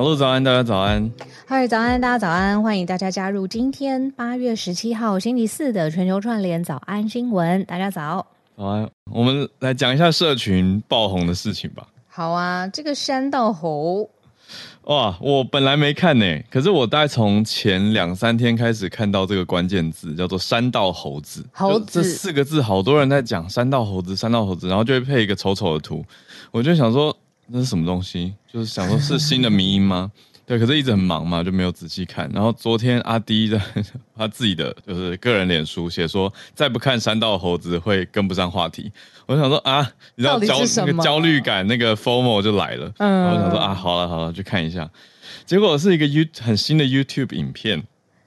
小鹿早安，大家早安。嗨，早安，大家早安，欢迎大家加入今天八月十七号星期四的全球串联早安新闻。大家早，早安。我们来讲一下社群爆红的事情吧。好啊，这个山道猴，哇，我本来没看呢，可是我大概从前两三天开始看到这个关键字，叫做山道猴子。猴子这四个字，好多人在讲山道猴子，山道猴子，然后就会配一个丑丑的图，我就想说。那是什么东西？就是想说，是新的迷音吗？对，可是一直很忙嘛，就没有仔细看。然后昨天阿迪在他自己的就是个人脸书写说，再不看山道猴子会跟不上话题。我就想说啊，你知道焦那个焦虑感，那个 FOMO 就来了。嗯，然后我想说啊，好了好了，去看一下。结果是一个 You 很新的 YouTube 影片。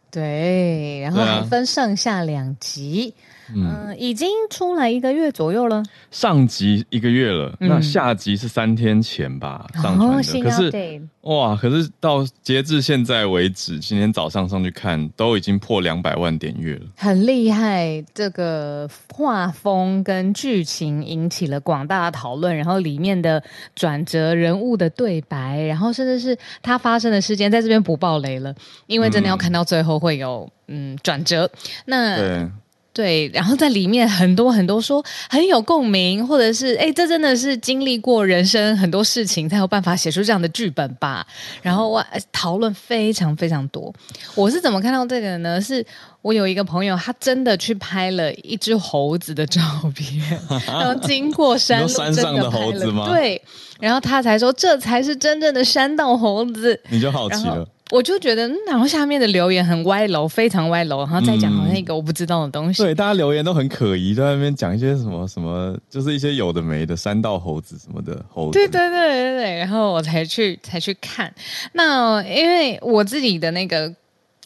对，然后还分上下两集。嗯、呃，已经出来一个月左右了。上集一个月了，嗯、那下集是三天前吧上传的。哦、可是哇，可是到截至现在为止，今天早上上去看，都已经破两百万点阅了，很厉害。这个画风跟剧情引起了广大的讨论，然后里面的转折、人物的对白，然后甚至是它发生的事件，在这边不爆雷了，因为真的要看到最后会有嗯转折。那对。然后在里面很多很多说很有共鸣，或者是哎，这真的是经历过人生很多事情才有办法写出这样的剧本吧？然后我，讨论非常非常多。我是怎么看到这个呢？是我有一个朋友，他真的去拍了一只猴子的照片，然后经过山路，山上的猴子吗？对，然后他才说这才是真正的山道猴子。你就好奇了。我就觉得，然后下面的留言很歪楼，非常歪楼，然后再讲好像一个我不知道的东西。嗯、对，大家留言都很可疑，在那边讲一些什么什么，就是一些有的没的山道猴子什么的猴子。对对对对对，然后我才去才去看。那因为我自己的那个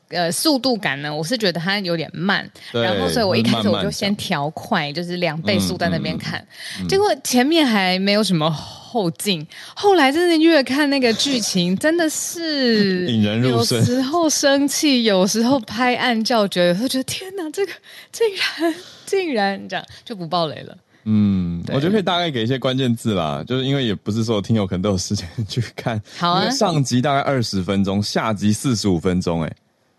呃速度感呢，我是觉得它有点慢，然后所以我一开始我就先调快，慢慢就是两倍速在那边看，嗯嗯、结果前面还没有什么。后劲，后来真的越看那个剧情，真的是引人入胜。有时候生气，有时候拍案叫绝，有时候觉得天哪，这个竟然竟然这样就不爆雷了。嗯，我觉得可以大概给一些关键字啦，就是因为也不是说听友可能都有时间去看。好啊，上集大概二十分钟，下集四十五分钟，哎，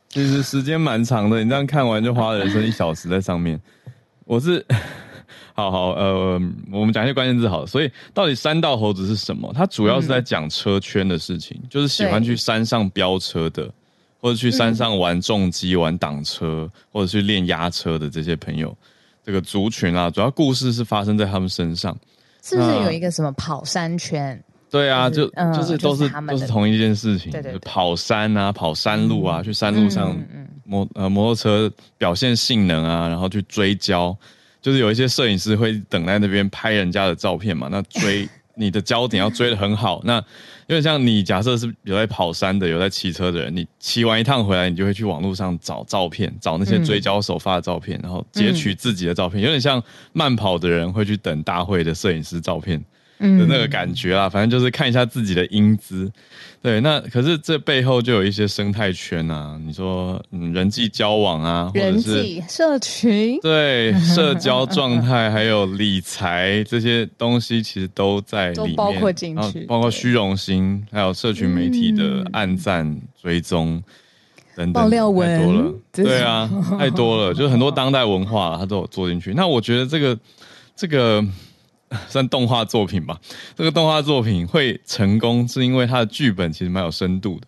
其实时间蛮长的。你这样看完就花了人生一小时在上面。我是。好好，呃，我们讲一些关键字好了。所以，到底山道猴子是什么？它主要是在讲车圈的事情，嗯、就是喜欢去山上飙车的，或者去山上玩重机、嗯、玩挡车，或者去练压车的这些朋友，这个族群啊，主要故事是发生在他们身上。是不是有一个什么跑山圈？对啊，就、就就是都是、嗯、都是同一件事情，对对对，跑山啊，跑山路啊，嗯、去山路上摩呃摩托车表现性能啊，然后去追焦。就是有一些摄影师会等在那边拍人家的照片嘛，那追 你的焦点要追得很好，那有点像你假设是有在跑山的，有在骑车的人，你骑完一趟回来，你就会去网络上找照片，找那些追焦手发的照片，然后截取自己的照片，有点像慢跑的人会去等大会的摄影师照片。的那个感觉啦，反正就是看一下自己的英姿，对。那可是这背后就有一些生态圈啊，你说嗯，人际交往啊，或者是人际社群，对，社交状态还有理财这些东西，其实都在里面，包括进去，包括虚荣心，还有社群媒体的暗赞、追踪等等，爆料文太多了，对啊，太多了，就是很多当代文化它都有做进去。那我觉得这个这个。算动画作品吧，这个动画作品会成功，是因为它的剧本其实蛮有深度的。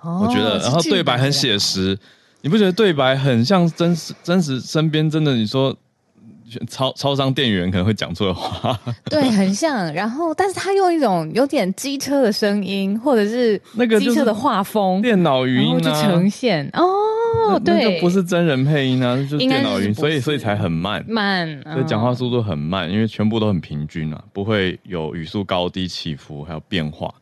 哦，我觉得，然后对白很写实，你不觉得对白很像真实？真实身边真的，你说超超商店员可能会讲错的话，对，很像。然后，但是他用一种有点机车的声音，或者是那个机车的画风，电脑语音就呈现哦。那对，那就不是真人配音啊，就是电脑音，所以所以才很慢，慢，所以讲话速度很慢，因为全部都很平均啊，不会有语速高低起伏，还有变化。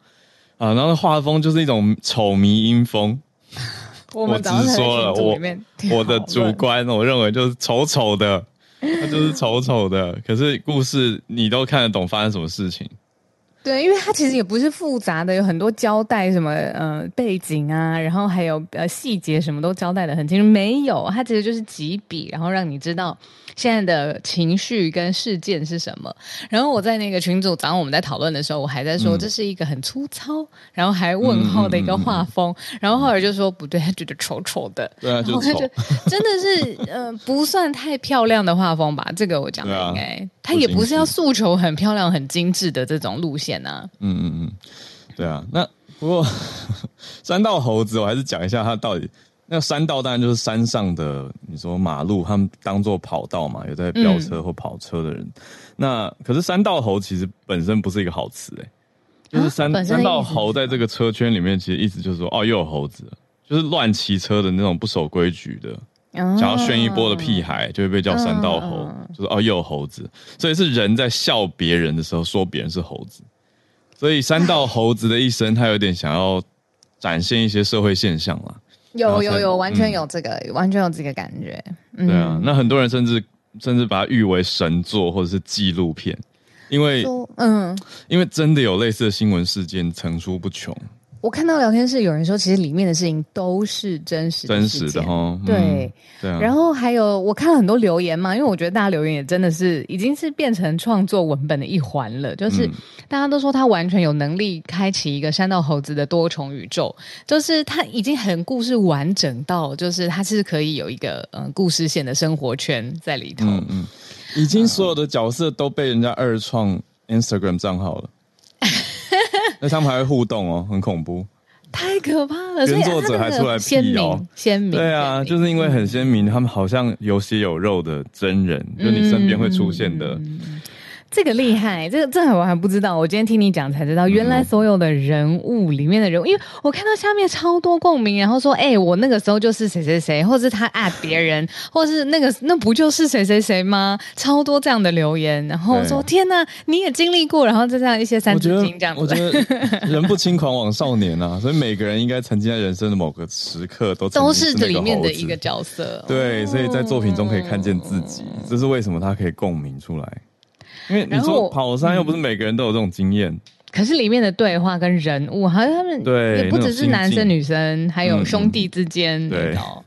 啊。然后画风就是一种丑迷音风，我，我直说了，我我的主观，我认为就是丑丑的，它就是丑丑的。可是故事你都看得懂发生什么事情，对，因为它其实也不是复杂的，有很多交代什么呃背景啊，然后还有呃细节什么都交代的很清楚。没有，它其实就是几笔，然后让你知道现在的情绪跟事件是什么。然后我在那个群组，早上我们在讨论的时候，我还在说这是一个很粗糙，然后还问号的一个画风。然后后来就说不对，他觉得丑丑的。对啊，就丑。真的是呃不算太漂亮的画风吧？这个我讲的应该，他也不是要诉求很漂亮、很精致的这种路线。嗯嗯嗯，对啊。那不过 三道猴子，我还是讲一下他到底。那山道当然就是山上的，你说马路，他们当做跑道嘛，有在飙车或跑车的人。嗯、那可是山道猴其实本身不是一个好词哎，就是山、啊、山道猴在这个车圈里面，其实意思就是说，哦，又有猴子，就是乱骑车的那种不守规矩的。想要炫一波的屁孩就会被叫山道猴，嗯、就是哦又有猴子，所以是人在笑别人的时候说别人是猴子，所以山道猴子的一生他有点想要展现一些社会现象啦。有有有，完全有这个，嗯、完全有这个感觉。嗯、对啊，那很多人甚至甚至把它誉为神作或者是纪录片，因为嗯，因为真的有类似的新闻事件层出不穷。我看到聊天室有人说，其实里面的事情都是真实的，真实的哈。对、嗯、对、啊。然后还有我看了很多留言嘛，因为我觉得大家留言也真的是已经是变成创作文本的一环了。就是大家都说他完全有能力开启一个山道猴子的多重宇宙，就是他已经很故事完整到，就是他是可以有一个嗯、呃、故事线的生活圈在里头。嗯嗯，已经所有的角色都被人家二创 Instagram 账号了。那他们还会互动哦，很恐怖，太可怕了。原作者还出来辟谣，鲜明，对啊，就是因为很鲜明，他们好像有血有肉的真人，就你身边会出现的。这个厉害，这个这我还不知道。我今天听你讲才知道，原来所有的人物里面的人物，因为我看到下面超多共鸣，然后说，哎，我那个时候就是谁谁谁，或是他爱别人，或是那个那不就是谁谁谁吗？超多这样的留言，然后说，天哪，你也经历过，然后就这样一些三字经这样子。我觉得，我觉得 人不轻狂枉少年啊，所以每个人应该曾经在人生的某个时刻都都是这里面的一个角色。对，所以在作品中可以看见自己，这是为什么他可以共鸣出来。因为你说跑山又不是每个人都有这种经验，可是里面的对话跟人物，好像他们对也不只是男生女生，还有兄弟之间那种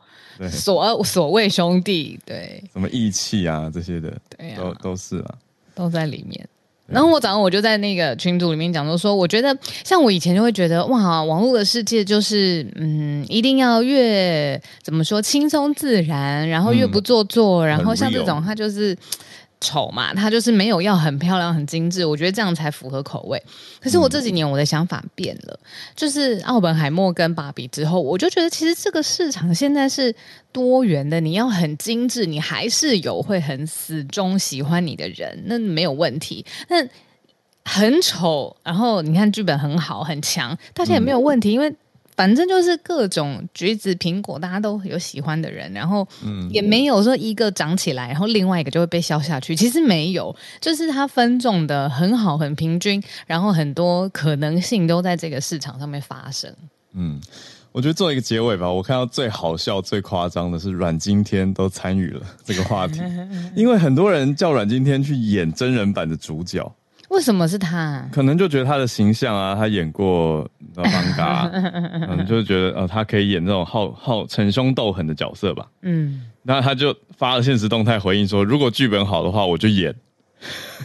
所所谓兄弟，对。什么义气啊这些的，对啊，都都是啊，都在里面。然后我早上我就在那个群组里面讲说，说我觉得像我以前就会觉得哇，网络的世界就是嗯，一定要越怎么说轻松自然，然后越不做作，然后像这种他就是。丑嘛，他就是没有要很漂亮、很精致，我觉得这样才符合口味。可是我这几年我的想法变了，就是奥本海默跟芭比之后，我就觉得其实这个市场现在是多元的。你要很精致，你还是有会很死忠喜欢你的人，那没有问题。那很丑，然后你看剧本很好、很强，大家也没有问题，因为。反正就是各种橘子、苹果，大家都有喜欢的人，然后也没有说一个长起来，然后另外一个就会被削下去。其实没有，就是它分众的很好、很平均，然后很多可能性都在这个市场上面发生。嗯，我觉得做一个结尾吧。我看到最好笑、最夸张的是阮经天都参与了这个话题，因为很多人叫阮经天去演真人版的主角。为什么是他？可能就觉得他的形象啊，他演过《邦嘎》，嗯，就觉得呃，他可以演这种好好逞凶斗狠的角色吧。嗯，那他就发了现实动态回应说，如果剧本好的话，我就演。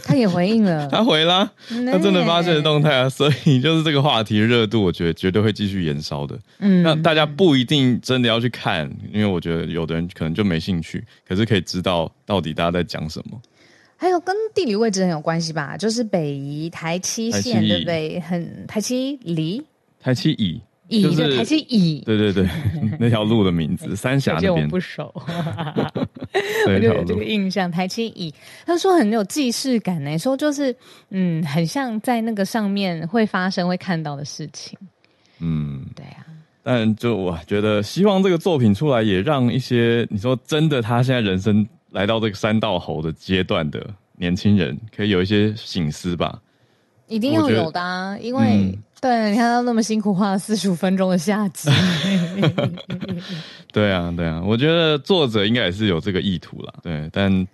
他也回应了，他回啦，他真的发现实动态啊，所以就是这个话题热度，我觉得绝对会继续延烧的。嗯，那大家不一定真的要去看，因为我觉得有的人可能就没兴趣，可是可以知道到底大家在讲什么。还有跟地理位置很有关系吧，就是北宜台七线，对不对？很台七里，台七乙，乙就台七乙，对对对，那条路的名字，三峡那边。我不熟，我就有这个印象。台七乙，他说很有既视感呢，说就是嗯，很像在那个上面会发生、会看到的事情。嗯，对啊。但就我觉得，希望这个作品出来，也让一些你说真的，他现在人生。来到这个三道猴的阶段的年轻人，可以有一些醒思吧。一定要有的啊，因为、嗯、对，你看他那么辛苦画了四十五分钟的下集。对啊，对啊，我觉得作者应该也是有这个意图啦。对，但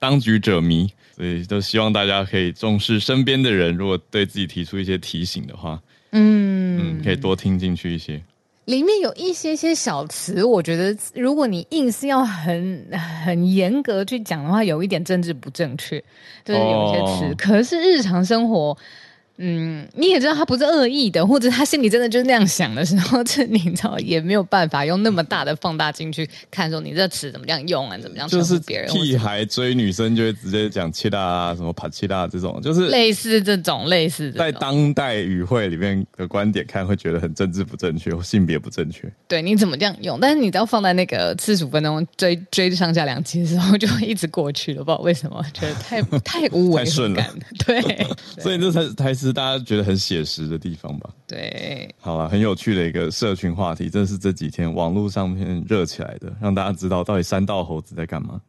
当局者迷，所以都希望大家可以重视身边的人，如果对自己提出一些提醒的话，嗯嗯，可以多听进去一些。里面有一些些小词，我觉得如果你硬是要很很严格去讲的话，有一点政治不正确，就是有些词。哦、可是日常生活。嗯，你也知道他不是恶意的，或者他心里真的就是那样想的时候，这你知道也没有办法用那么大的放大镜去看，说你这词怎么样用啊，怎么样就是别人屁孩追女生就会直接讲切大啊什么帕切大这种，就是类似这种类似在当代语汇里面的观点看，会觉得很政治不正确或性别不正确。对，你怎么这样用？但是你只要放在那个四十五分钟追追上下两集的时候，就会一直过去了，不知道为什么，觉得太 太无违和感了。对，对所以这才才是大家觉得很写实的地方吧？对，好了，很有趣的一个社群话题，这是这几天网络上面热起来的，让大家知道到底三道猴子在干嘛。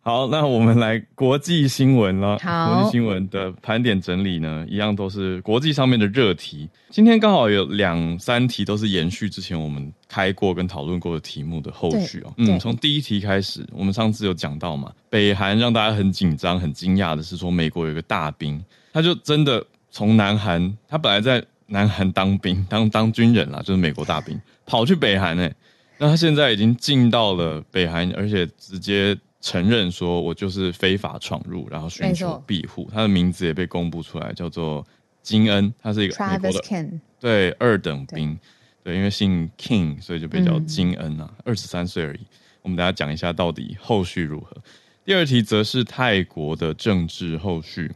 好，那我们来国际新闻了。好，国际新闻的盘点整理呢，一样都是国际上面的热题。今天刚好有两三题都是延续之前我们开过跟讨论过的题目的后续哦。嗯，从第一题开始，我们上次有讲到嘛，北韩让大家很紧张、很惊讶的是说，美国有一个大兵，他就真的。从南韩，他本来在南韩当兵，当当军人啦，就是美国大兵，跑去北韩诶，那他现在已经进到了北韩，而且直接承认说，我就是非法闯入，然后寻求庇护。他的名字也被公布出来，叫做金恩，他是一个美国的对二等兵，对，对，因为姓 King，所以就被叫金恩啊，二十三岁而已。我们等下讲一下到底后续如何。第二题则是泰国的政治后续。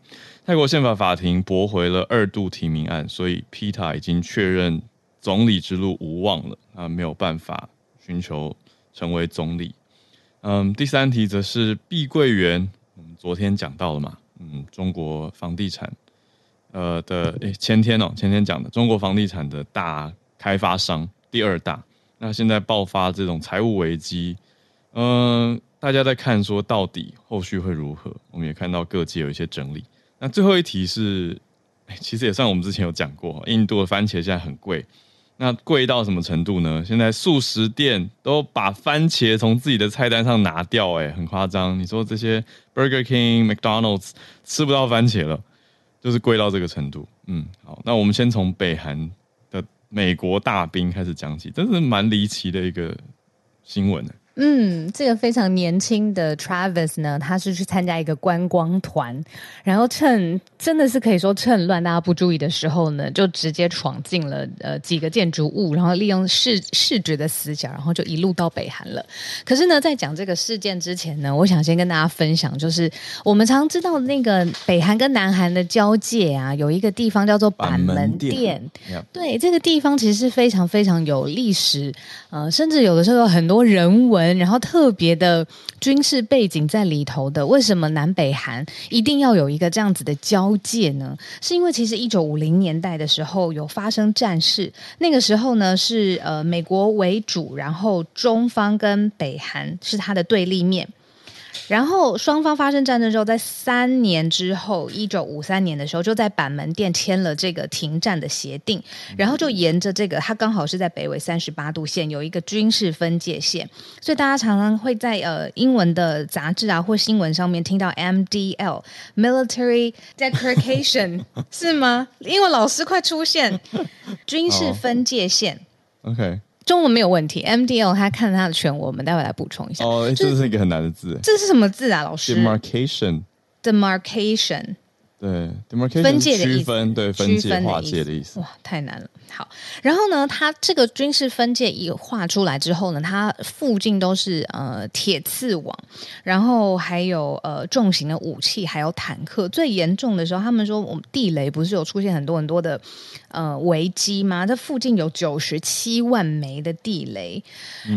泰国宪法法庭驳回了二度提名案，所以皮塔已经确认总理之路无望了，啊，没有办法寻求成为总理。嗯，第三题则是碧桂园，我们昨天讲到了嘛，嗯，中国房地产，呃的，诶，前天哦，前天讲的中国房地产的大开发商第二大，那现在爆发这种财务危机，嗯，大家在看说到底后续会如何？我们也看到各界有一些整理。那最后一题是，其实也算我们之前有讲过，印度的番茄现在很贵，那贵到什么程度呢？现在速食店都把番茄从自己的菜单上拿掉，哎，很夸张。你说这些 Burger King、McDonald's 吃不到番茄了，就是贵到这个程度。嗯，好，那我们先从北韩的美国大兵开始讲起，真是蛮离奇的一个新闻呢。嗯，这个非常年轻的 Travis 呢，他是去参加一个观光团，然后趁真的是可以说趁乱大家不注意的时候呢，就直接闯进了呃几个建筑物，然后利用视视觉的死角，然后就一路到北韩了。可是呢，在讲这个事件之前呢，我想先跟大家分享，就是我们常知道那个北韩跟南韩的交界啊，有一个地方叫做板门店，对，这个地方其实是非常非常有历史，呃，甚至有的时候有很多人文。然后特别的军事背景在里头的，为什么南北韩一定要有一个这样子的交界呢？是因为其实一九五零年代的时候有发生战事，那个时候呢是呃美国为主，然后中方跟北韩是它的对立面。然后双方发生战争之后，在三年之后，一九五三年的时候，就在板门店签了这个停战的协定。然后就沿着这个，它刚好是在北纬三十八度线，有一个军事分界线，所以大家常常会在呃英文的杂志啊或新闻上面听到 MDL Military Demarcation 是吗？英文老师快出现，军事分界线。Oh. OK。中文没有问题，MDL 他看他的全文，我们待会来补充一下。哦，这是一个很难的字。这是什么字啊，老师？Demarcation，Demarcation。对分界的意思，分对，分界划界的意思。哇，太难了。好，然后呢，它这个军事分界一画出来之后呢，它附近都是呃铁刺网，然后还有呃重型的武器，还有坦克。最严重的时候，他们说我们地雷不是有出现很多很多的呃危机吗？这附近有九十七万枚的地雷，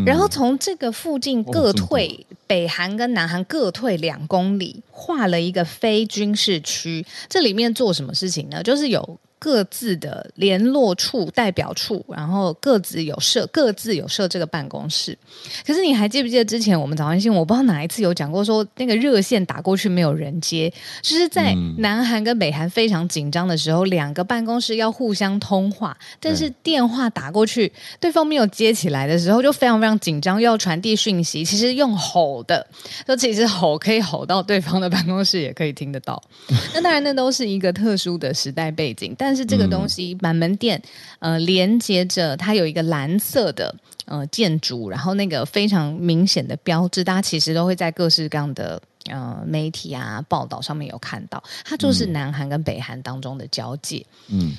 然后从这个附近各退，北韩跟南韩各退两公里，画了一个非军事区。这里面做什么事情呢？就是有各自的联络处、代表处，然后各自有设各自有设这个办公室。可是你还记不记得之前我们早安新闻，我不知道哪一次有讲过说，那个热线打过去没有人接，就是在南韩跟北韩非常紧张的时候，两个办公室要互相通话，但是电话打过去，对方没有接起来的时候，就非常非常紧张，又要传递讯息。其实用吼的，就其实吼可以吼到对方的办公室，也可以听得到。那当然，那都是一个特殊的时代背景，但是这个东西满门店，呃，连接着它有一个蓝色的呃建筑，然后那个非常明显的标志，大家其实都会在各式各样的呃媒体啊报道上面有看到，它就是南韩跟北韩当中的交界。嗯，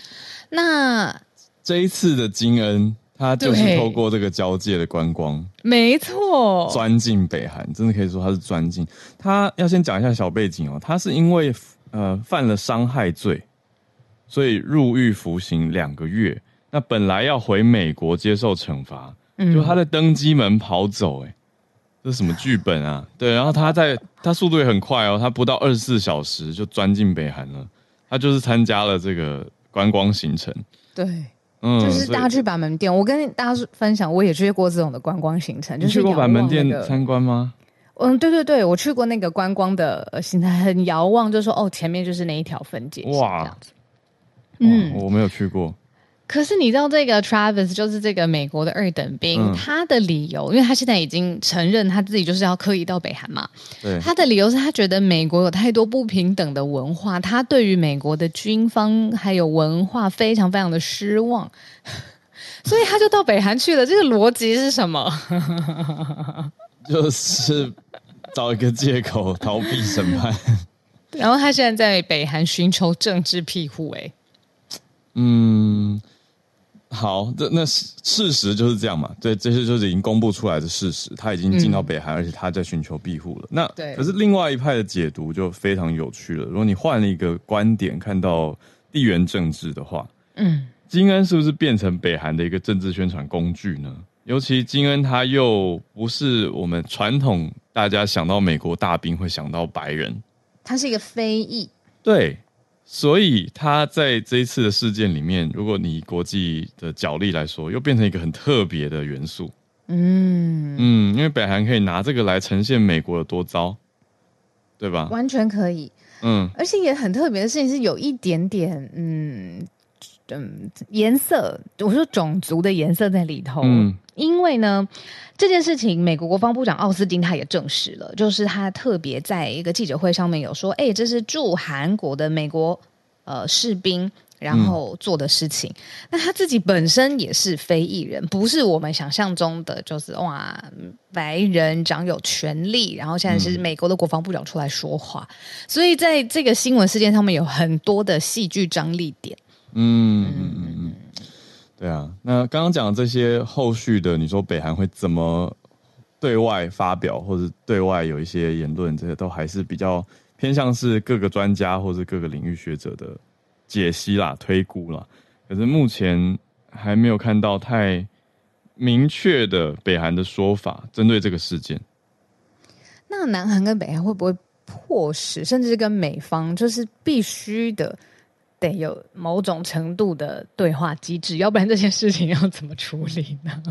那这一次的金恩，他就是透过这个交界的观光，没错，钻进北韩，真的可以说他是钻进。他要先讲一下小背景哦，他是因为呃犯了伤害罪。所以入狱服刑两个月，那本来要回美国接受惩罚，嗯，就他在登机门跑走，欸，哎，这是什么剧本啊？对，然后他在他速度也很快哦，他不到二十四小时就钻进北韩了，他就是参加了这个观光行程，对，嗯，就是大家去板门店，我跟大家分享，我也去过这种的观光行程，就是去过板门店参观吗？嗯，对对对，我去过那个观光的行程，很遥望，就说哦，前面就是那一条分界线，哇，这样子。嗯，我没有去过。可是你知道这个 Travis 就是这个美国的二等兵，嗯、他的理由，因为他现在已经承认他自己就是要刻意到北韩嘛。对。他的理由是他觉得美国有太多不平等的文化，他对于美国的军方还有文化非常非常的失望，所以他就到北韩去了。这个逻辑是什么？就是找一个借口逃避审判。然后他现在在北韩寻求政治庇护，哎。嗯，好，这那事实就是这样嘛？对，这些就是已经公布出来的事实。他已经进到北韩，嗯、而且他在寻求庇护了。那对可是另外一派的解读就非常有趣了。如果你换了一个观点，看到地缘政治的话，嗯，金恩是不是变成北韩的一个政治宣传工具呢？尤其金恩他又不是我们传统大家想到美国大兵会想到白人，他是一个非裔，对。所以他在这一次的事件里面，如果你以国际的角力来说，又变成一个很特别的元素。嗯嗯，因为北韩可以拿这个来呈现美国有多糟，对吧？完全可以。嗯，而且也很特别的事情是，有一点点嗯嗯颜色，我说种族的颜色在里头。嗯，因为呢。这件事情，美国国防部长奥斯汀他也证实了，就是他特别在一个记者会上面有说：“哎，这是驻韩国的美国呃士兵，然后做的事情。嗯、那他自己本身也是非裔人，不是我们想象中的，就是哇白人掌有权利，然后现在是美国的国防部长出来说话，嗯、所以在这个新闻事件上面有很多的戏剧张力点。嗯”嗯嗯嗯。对啊，那刚刚讲的这些后续的，你说北韩会怎么对外发表，或者对外有一些言论，这些都还是比较偏向是各个专家或者各个领域学者的解析啦、推估啦。可是目前还没有看到太明确的北韩的说法针对这个事件。那南韩跟北韩会不会迫使，甚至是跟美方，就是必须的？得有某种程度的对话机制，要不然这件事情要怎么处理呢？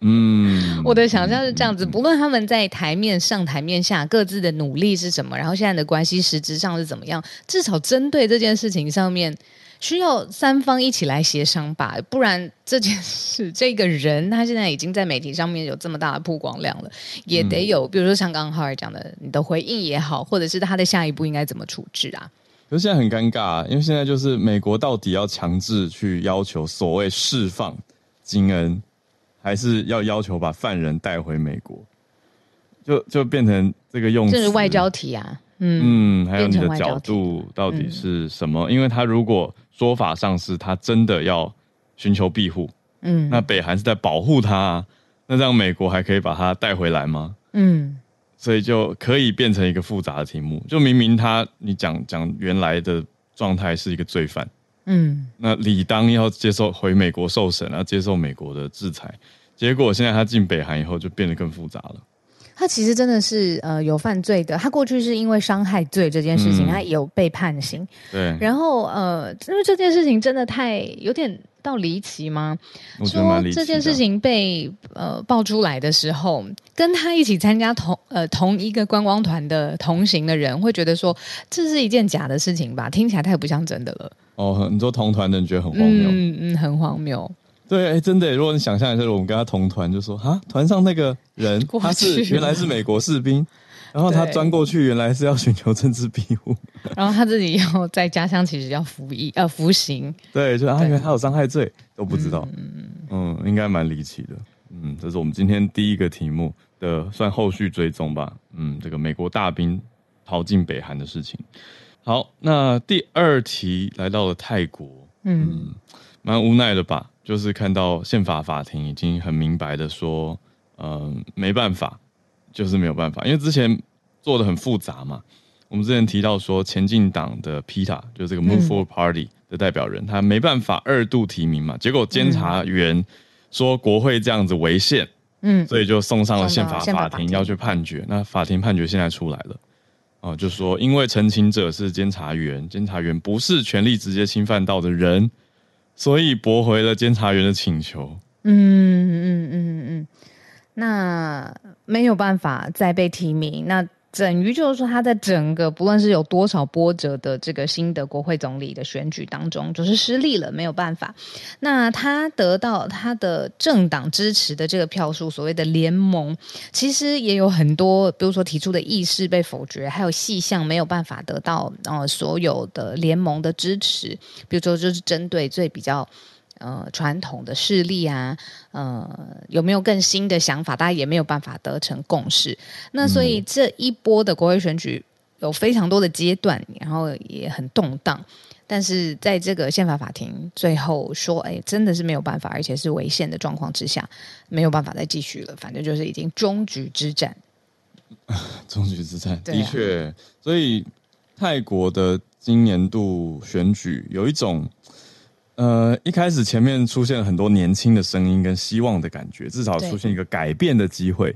嗯，我的想象是这样子，不论他们在台面上、台面下各自的努力是什么，然后现在的关系实质上是怎么样，至少针对这件事情上面，需要三方一起来协商吧，不然这件事这个人他现在已经在媒体上面有这么大的曝光量了，也得有，比如说像刚刚浩尔讲的，你的回应也好，或者是他的下一步应该怎么处置啊？可是现在很尴尬啊，因为现在就是美国到底要强制去要求所谓释放金恩，还是要要求把犯人带回美国？就就变成这个用词，这是外交题啊。嗯嗯，还有你的角度到底是什么？嗯、因为他如果说法上是他真的要寻求庇护，嗯，那北韩是在保护他，啊，那这样美国还可以把他带回来吗？嗯。所以就可以变成一个复杂的题目。就明明他，你讲讲原来的状态是一个罪犯，嗯，那理当要接受回美国受审，要接受美国的制裁。结果现在他进北韩以后，就变得更复杂了。他其实真的是呃有犯罪的，他过去是因为伤害罪这件事情，嗯、他有被判刑。对，然后呃，因为这件事情真的太有点到离奇吗？说这件事情被呃爆出来的时候，跟他一起参加同呃同一个观光团的同行的人会觉得说，这是一件假的事情吧？听起来太不像真的了。哦，你说同团的人觉得很荒谬，嗯嗯，很荒谬。对，哎，真的，如果你想象一下，我们跟他同团，就说啊，团上那个人 他是原来是美国士兵，然后他钻过去，原来是要寻求政治庇护，然后他自己要在家乡其实要服役呃服刑，对，就啊，原来他有伤害罪都不知道，嗯嗯，应该蛮离奇的，嗯，这是我们今天第一个题目的算后续追踪吧，嗯，这个美国大兵逃进北韩的事情。好，那第二题来到了泰国，嗯，蛮无奈的吧。就是看到宪法法庭已经很明白的说，嗯、呃，没办法，就是没有办法，因为之前做的很复杂嘛。我们之前提到说，前进党的 PETA 就是这个 Move Forward Party 的代表人，嗯、他没办法二度提名嘛。结果监察员说国会这样子违宪，嗯，所以就送上了宪法法庭要去判决。那法庭判决现在出来了，哦、呃，就说因为澄清者是监察员，监察员不是权力直接侵犯到的人。所以驳回了监察员的请求。嗯嗯嗯嗯，那没有办法再被提名。那。等于就是说，他在整个不论是有多少波折的这个新的国会总理的选举当中，就是失利了，没有办法。那他得到他的政党支持的这个票数，所谓的联盟，其实也有很多，比如说提出的议事被否决，还有细项没有办法得到呃所有的联盟的支持，比如说就是针对最比较。呃，传统的势力啊，呃，有没有更新的想法？大家也没有办法得成共识。那所以这一波的国会选举有非常多的阶段，然后也很动荡。但是在这个宪法法庭最后说，哎，真的是没有办法，而且是违宪的状况之下，没有办法再继续了。反正就是已经终局之战。终局之战，的确。所以泰国的今年度选举有一种。呃，一开始前面出现了很多年轻的声音跟希望的感觉，至少出现一个改变的机会。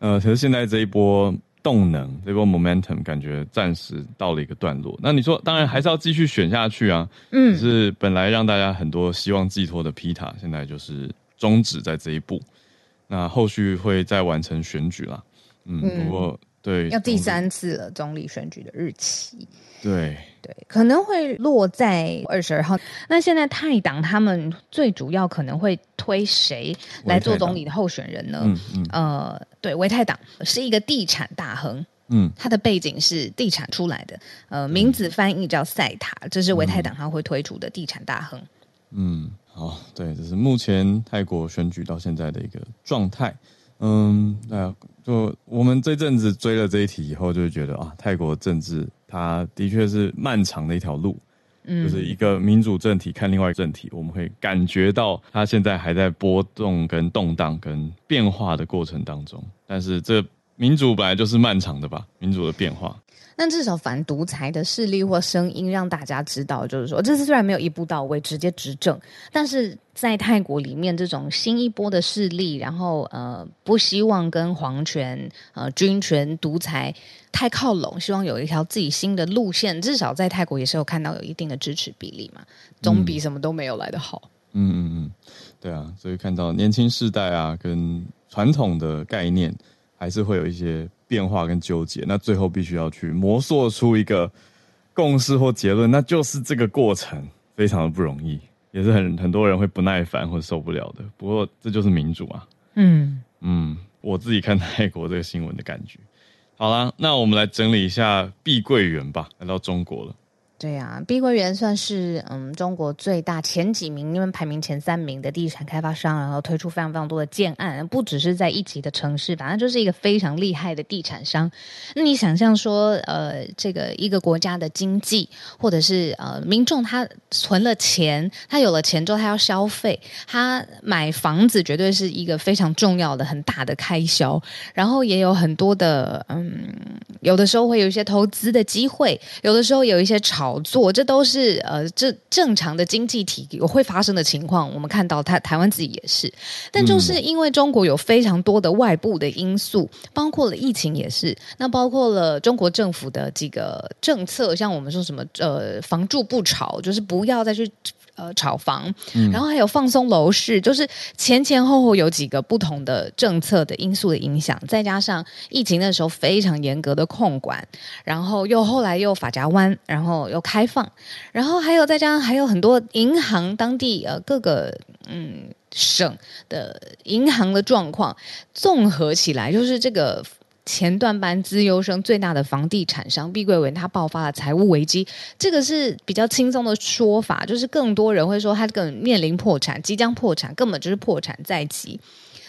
呃，可是现在这一波动能，这波 momentum 感觉暂时到了一个段落。那你说，当然还是要继续选下去啊。嗯，只是本来让大家很多希望寄托的 PETA，现在就是终止在这一步。那后续会再完成选举啦。嗯，嗯不过对，要第三次了，总理选举的日期。对对，可能会落在二十二号。那现在泰党他们最主要可能会推谁来做总理的候选人呢？嗯嗯，呃，对，维泰党是一个地产大亨，嗯，他的背景是地产出来的，呃，名字翻译叫赛塔，这是维泰党他会推出的地产大亨。嗯，好，对，这是目前泰国选举到现在的一个状态。嗯，那、啊、就我们这阵子追了这一题以后，就会觉得啊，泰国政治。它的确是漫长的一条路，嗯，就是一个民主政体看另外一个政体，我们会感觉到它现在还在波动、跟动荡、跟变化的过程当中。但是这民主本来就是漫长的吧，民主的变化。但至少反独裁的势力或声音让大家知道，就是说这次虽然没有一步到位直接执政，但是在泰国里面这种新一波的势力，然后呃不希望跟皇权、呃军权、独裁太靠拢，希望有一条自己新的路线，至少在泰国也是有看到有一定的支持比例嘛，总比什么都没有来的好。嗯嗯嗯，对啊，所以看到年轻世代啊，跟传统的概念还是会有一些。变化跟纠结，那最后必须要去磨塑出一个共识或结论，那就是这个过程非常的不容易，也是很很多人会不耐烦或受不了的。不过这就是民主啊。嗯嗯，我自己看泰国这个新闻的感觉。好啦，那我们来整理一下碧桂园吧，来到中国了。对啊，碧桂园算是嗯中国最大前几名，因为排名前三名的地产开发商，然后推出非常非常多的建案，不只是在一级的城市，反正就是一个非常厉害的地产商。那你想象说，呃，这个一个国家的经济，或者是呃民众他存了钱，他有了钱之后他要消费，他买房子绝对是一个非常重要的很大的开销，然后也有很多的嗯，有的时候会有一些投资的机会，有的时候有一些炒。炒作，这都是呃这正常的经济体会发生的情况。我们看到台台湾自己也是，但就是因为中国有非常多的外部的因素，包括了疫情也是，那包括了中国政府的几个政策，像我们说什么呃房住不炒，就是不要再去。呃，炒房，然后还有放松楼市，就是前前后后有几个不同的政策的因素的影响，再加上疫情的时候非常严格的控管，然后又后来又法夹湾，然后又开放，然后还有再加上还有很多银行当地呃各个嗯省的银行的状况综合起来，就是这个。前段班资优生最大的房地产商碧桂园，它爆发了财务危机，这个是比较轻松的说法，就是更多人会说它更面临破产，即将破产，根本就是破产在即。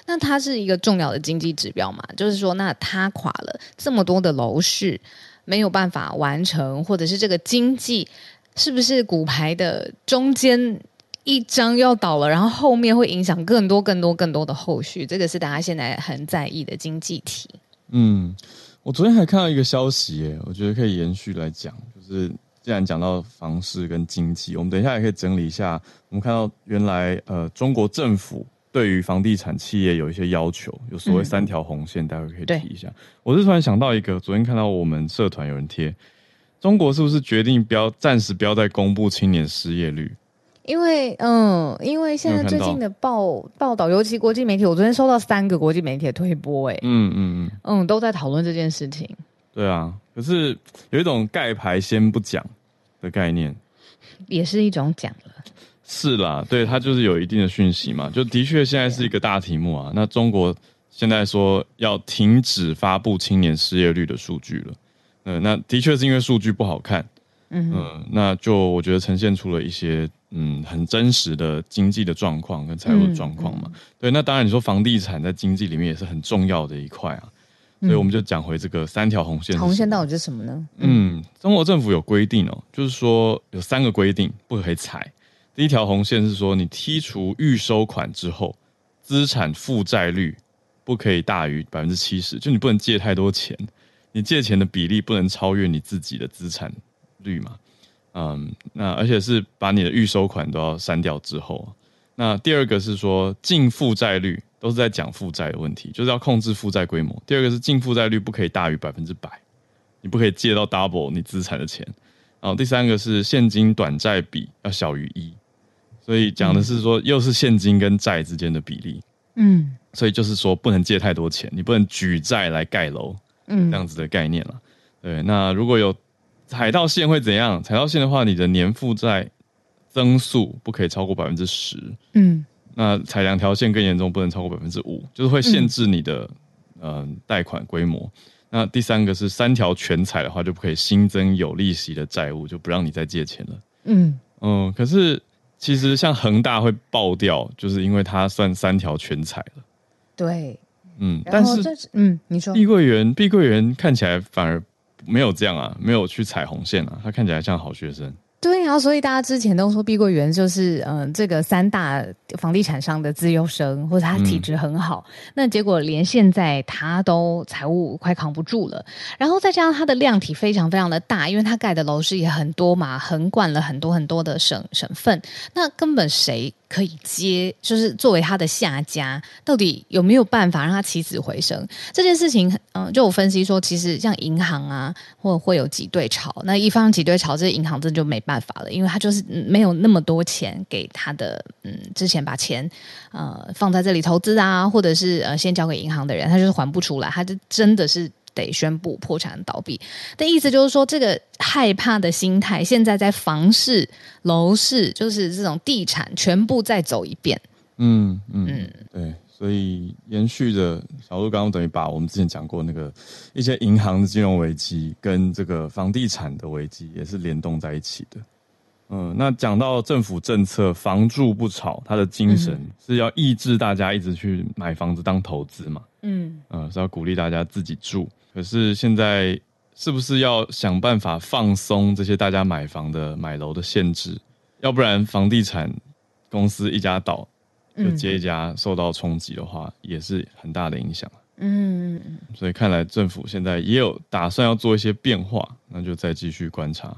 那它是一个重要的经济指标嘛？就是说，那它垮了，这么多的楼市没有办法完成，或者是这个经济是不是骨牌的中间一张要倒了，然后后面会影响更多、更多、更多的后续？这个是大家现在很在意的经济体。嗯，我昨天还看到一个消息，耶，我觉得可以延续来讲，就是既然讲到房市跟经济，我们等一下也可以整理一下。我们看到原来呃，中国政府对于房地产企业有一些要求，有所谓三条红线，待会可以提一下。我是突然想到一个，昨天看到我们社团有人贴，中国是不是决定不要暂时不要再公布青年失业率？因为嗯，因为现在最近的报报道，尤其国际媒体，我昨天收到三个国际媒体的推播，哎，嗯嗯嗯，嗯，都在讨论这件事情。对啊，可是有一种盖牌先不讲的概念，也是一种讲了。是啦，对，它就是有一定的讯息嘛，就的确现在是一个大题目啊。那中国现在说要停止发布青年失业率的数据了，嗯，那的确是因为数据不好看，嗯嗯，那就我觉得呈现出了一些。嗯，很真实的经济的状况跟财务的状况嘛，嗯嗯、对，那当然你说房地产在经济里面也是很重要的一块啊，所以我们就讲回这个三条红线。红线到底是什么呢？嗯，中国政府有规定哦，就是说有三个规定不可以踩。第一条红线是说，你剔除预收款之后，资产负债率不可以大于百分之七十，就你不能借太多钱，你借钱的比例不能超越你自己的资产率嘛。嗯，那而且是把你的预收款都要删掉之后，那第二个是说净负债率都是在讲负债的问题，就是要控制负债规模。第二个是净负债率不可以大于百分之百，你不可以借到 double 你资产的钱。然后第三个是现金短债比要小于一，所以讲的是说又是现金跟债之间的比例。嗯，所以就是说不能借太多钱，你不能举债来盖楼，嗯，这样子的概念了。对，那如果有。踩到线会怎样？踩到线的话，你的年负债增速不可以超过百分之十。嗯，那踩两条线更严重，不能超过百分之五，就是会限制你的嗯贷、呃、款规模。那第三个是三条全踩的话，就不可以新增有利息的债务，就不让你再借钱了。嗯嗯，可是其实像恒大会爆掉，就是因为它算三条全踩了。对，嗯，但是嗯，你说碧桂园，碧桂园看起来反而。没有这样啊，没有去踩红线啊，他看起来像好学生。对啊，所以大家之前都说碧桂园就是嗯、呃，这个三大房地产商的资优生，或者他体质很好。嗯、那结果连现在他都财务快扛不住了，然后再加上他的量体非常非常的大，因为他盖的楼市也很多嘛，横贯了很多很多的省省份，那根本谁？可以接，就是作为他的下家，到底有没有办法让他起死回生？这件事情，嗯、就我分析说，其实像银行啊，或会有挤兑潮，那一方挤兑潮，这银行真的就没办法了，因为他就是没有那么多钱给他的，嗯，之前把钱呃放在这里投资啊，或者是呃先交给银行的人，他就是还不出来，他就真的是。得宣布破产倒闭的意思就是说，这个害怕的心态，现在在房市、楼市，就是这种地产，全部再走一遍。嗯嗯，嗯对，所以延续着小鹿刚刚等于把我们之前讲过那个一些银行的金融危机跟这个房地产的危机也是联动在一起的。嗯，那讲到政府政策“房住不炒”，它的精神是要抑制大家一直去买房子当投资嘛？嗯嗯，是要鼓励大家自己住。可是现在是不是要想办法放松这些大家买房的买楼的限制？要不然房地产公司一家倒，就接一家受到冲击的话，也是很大的影响。嗯，所以看来政府现在也有打算要做一些变化，那就再继续观察。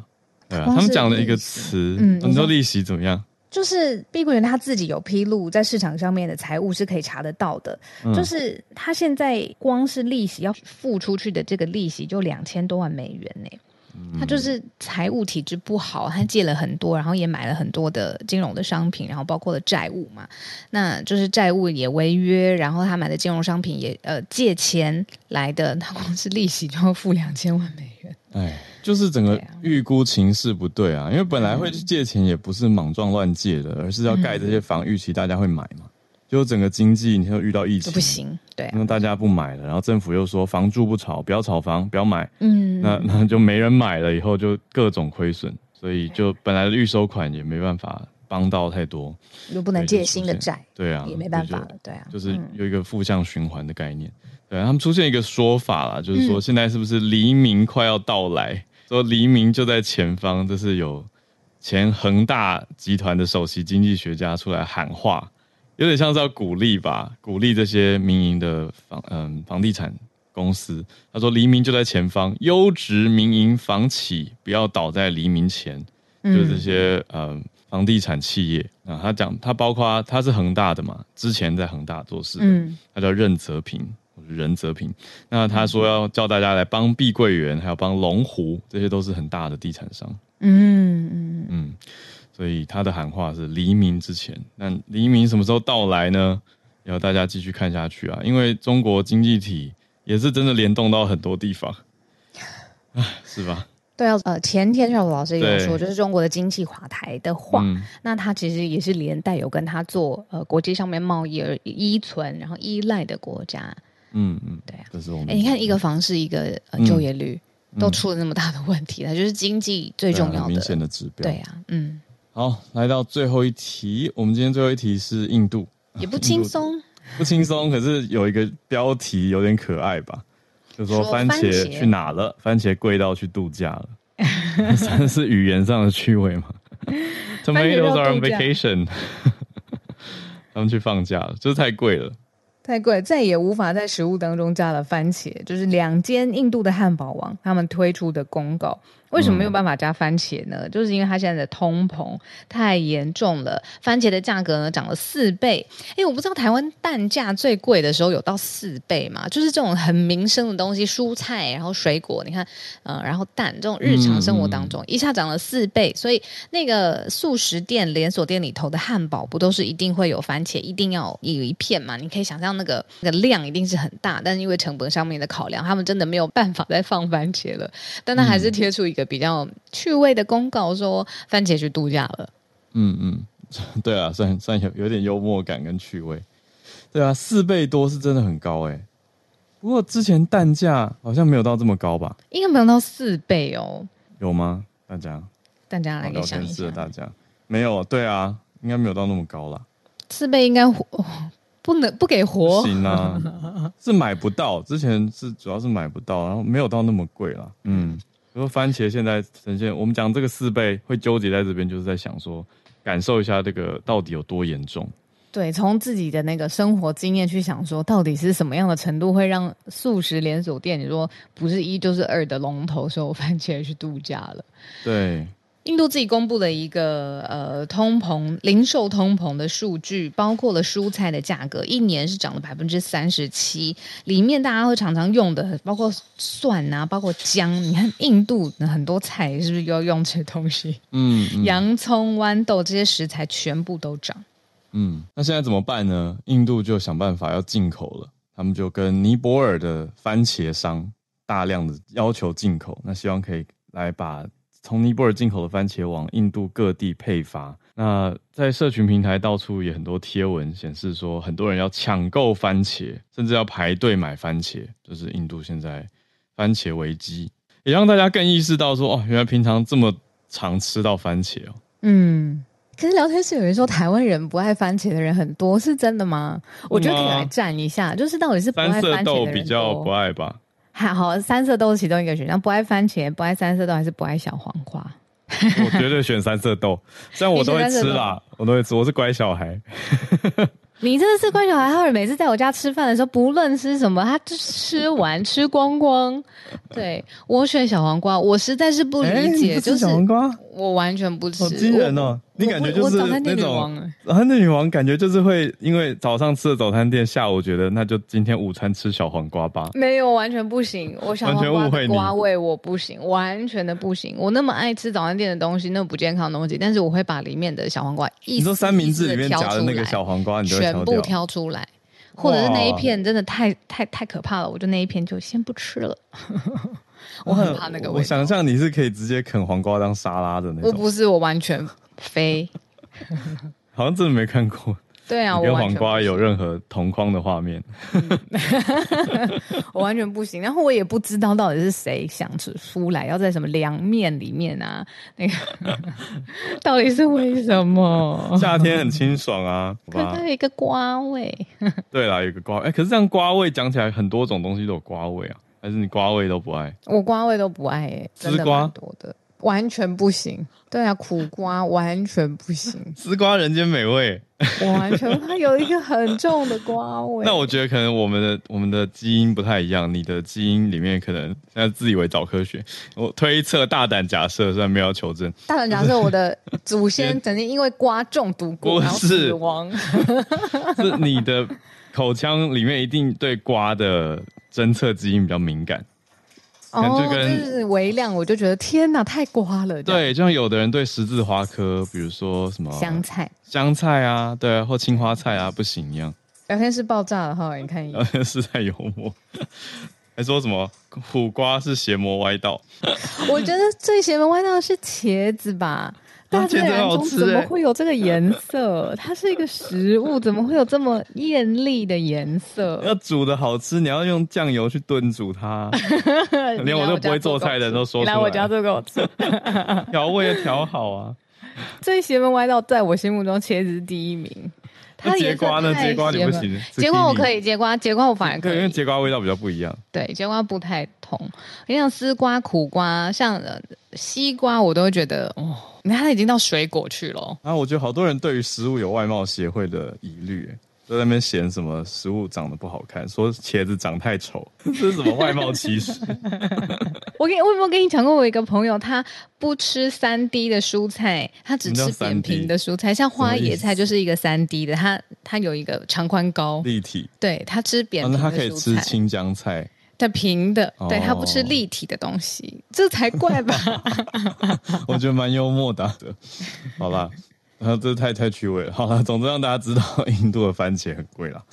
对啊，他们讲了一个词，嗯，你说利息怎么样？就是碧桂园他自己有披露，在市场上面的财务是可以查得到的。嗯、就是他现在光是利息要付出去的这个利息就两千多万美元呢。嗯、他就是财务体质不好，他借了很多，然后也买了很多的金融的商品，然后包括了债务嘛。那就是债务也违约，然后他买的金融商品也呃借钱来的，他光是利息就要付两千万美元。哎。就是整个预估情势不对啊，因为本来会去借钱也不是莽撞乱借的，而是要盖这些房，预期大家会买嘛。就整个经济，你又遇到疫情不行，对，啊，那大家不买了，然后政府又说房住不炒，不要炒房，不要买，嗯，那那就没人买了，以后就各种亏损，所以就本来的预收款也没办法帮到太多，又不能借新的债，对啊，也没办法了，对啊，就是有一个负向循环的概念。对，他们出现一个说法啦，就是说现在是不是黎明快要到来？说黎明就在前方，这是有前恒大集团的首席经济学家出来喊话，有点像是要鼓励吧，鼓励这些民营的房嗯房地产公司。他说黎明就在前方，优质民营房企不要倒在黎明前，就是这些嗯房地产企业啊。他讲他包括他是恒大的嘛，之前在恒大做事嗯，他叫任泽平。任泽平，那他说要叫大家来帮碧桂园，还有帮龙湖，这些都是很大的地产商。嗯嗯嗯，所以他的喊话是黎明之前。那黎明什么时候到来呢？要大家继续看下去啊，因为中国经济体也是真的联动到很多地方，啊是吧？对啊，呃，前天赵老师也有说，就是中国的经济垮台的话，嗯、那他其实也是连带有跟他做呃国际上面贸易而依存，然后依赖的国家。嗯嗯，对啊，这是我们。哎，你看一个房市，一个呃就业率、嗯、都出了那么大的问题，那、嗯、就是经济最重要的、明显的指标。对啊，嗯。好，来到最后一题，我们今天最后一题是印度，也不 轻松，不轻松。可是有一个标题有点可爱吧？就说番茄去哪了？番茄贵到去度假了，算是语言上的趣味吗？Tomatoes are on vacation，他们去放假了，就是太贵了。太贵，再也无法在食物当中加了番茄。就是两间印度的汉堡王他们推出的公告。为什么没有办法加番茄呢？嗯、就是因为它现在的通膨太严重了，番茄的价格呢涨了四倍。哎，我不知道台湾蛋价最贵的时候有到四倍嘛？就是这种很民生的东西，蔬菜，然后水果，你看，呃，然后蛋这种日常生活当中、嗯、一下涨了四倍，所以那个素食店连锁店里头的汉堡不都是一定会有番茄，一定要有一片嘛？你可以想象那个那个量一定是很大，但是因为成本上面的考量，他们真的没有办法再放番茄了，但他还是贴出一个。比较趣味的公告说，番茄去度假了。嗯嗯，对啊，算算有有点幽默感跟趣味。对啊，四倍多是真的很高哎。不过之前蛋价好像没有到这么高吧？应该没有到四倍哦。有吗？大家？大家来想一下。大家没有？对啊，应该没有到那么高了。四倍应该活不能不给活？行啊，是买不到。之前是主要是买不到，然后没有到那么贵啦。嗯。比如说番茄现在呈现，我们讲这个四倍会纠结在这边，就是在想说，感受一下这个到底有多严重。对，从自己的那个生活经验去想说，到底是什么样的程度会让素食连锁店，你说不是一就是二的龙头说番茄去度假了？对。印度自己公布了一个呃通膨零售通膨的数据，包括了蔬菜的价格，一年是涨了百分之三十七。里面大家会常常用的，包括蒜啊，包括姜。你看印度很多菜是不是要用这些东西？嗯，嗯，洋葱、豌豆这些食材全部都涨。嗯，那现在怎么办呢？印度就想办法要进口了，他们就跟尼泊尔的番茄商大量的要求进口，那希望可以来把。从尼泊尔进口的番茄往印度各地配发，那在社群平台到处也很多贴文显示说，很多人要抢购番茄，甚至要排队买番茄，就是印度现在番茄危机，也让大家更意识到说，哦，原来平常这么常吃到番茄哦。嗯，可是聊天室有人说台湾人不爱番茄的人很多，是真的吗？我觉得可以来站一下，就是到底是不爱番茄比较不爱吧。还好，三色豆是其中一个选项。不爱番茄，不爱三色豆，还是不爱小黄瓜？我绝对选三色豆，虽然我都会吃啦，我都会吃。我是乖小孩。你真的是乖小孩，浩尔每次在我家吃饭的时候，不论吃什么，他就吃完吃光光。对，我选小黄瓜，我实在是不理解，欸、就是小黄瓜，我完全不吃。好惊人哦！你感觉就是那种早餐店女王，感觉就是会因为早上吃的早餐店，下午觉得那就今天午餐吃小黄瓜吧。没有，完全不行。我小黄瓜的瓜味我不行，完全的不行。我那么爱吃早餐店的东西，那么不健康的东西，但是我会把里面的小黄瓜一你说三明治里面夹的那个小黄瓜，你全部挑出来，或者是那一片真的太太太可怕了，我就那一片就先不吃了。我很怕那个味道。我想象你是可以直接啃黄瓜当沙拉的那种。我不是，我完全飞。好像真的没看过。对啊，跟黄瓜有任何同框的画面。我完全不行。然后我也不知道到底是谁想出来要在什么凉面里面啊？那个 到底是为什么？夏天很清爽啊，可它有一个瓜味。对啦，有一个瓜。哎、欸，可是这样瓜味讲起来，很多种东西都有瓜味啊。还是你瓜味都不爱？我瓜味都不爱、欸，丝瓜多的完全不行。对啊，苦瓜完全不行。丝瓜人间美味，我完全它有一个很重的瓜味。那我觉得可能我们的我们的基因不太一样，你的基因里面可能现在自以为找科学。我推测大胆假设，虽然没有求证。大胆假设，我的祖先曾经因为瓜中毒过，然后死亡。是你的口腔里面一定对瓜的。侦测基因比较敏感，哦，就跟就是微量，我就觉得天哪，太瓜了。对，就像有的人对十字花科，比如说什么香菜、香菜啊，对啊，或青花菜啊，不行一样。聊天室爆炸了哈，你看一眼，聊天室太幽默，还说什么苦瓜是邪魔歪道？我觉得最邪魔歪道的是茄子吧。大自然中怎么会有这个颜色？它是一个食物，怎么会有这么艳丽的颜色？要煮的好吃，你要用酱油去炖煮它。连我都不会做菜的人都说出来。来我家做给我吃，调味要调好啊。最邪门歪道，在我心目中，茄子是第一名。它节瓜呢？节瓜你不行。节瓜我可以，节瓜节瓜我反而可以，因为节瓜味道比较不一样。对，节瓜不太同。像丝瓜、苦瓜，像西瓜，我都会觉得哦。你看，它已经到水果去了。啊，我觉得好多人对于食物有外貌协会的疑虑，都在那边嫌什么食物长得不好看，说茄子长太丑，这是什么外貌歧视？我跟我有没有跟你讲过？我一个朋友，他不吃三 D 的蔬菜，他只吃扁平的蔬菜，像花野菜就是一个三 D 的，他他有一个长宽高立体，对，他吃扁平的蔬菜，哦，他可以吃青江菜。平的，对，它不吃立体的东西，哦、这才怪吧？我觉得蛮幽默的。好啦，然后这太太趣味了。好了，总之让大家知道印度的番茄很贵了。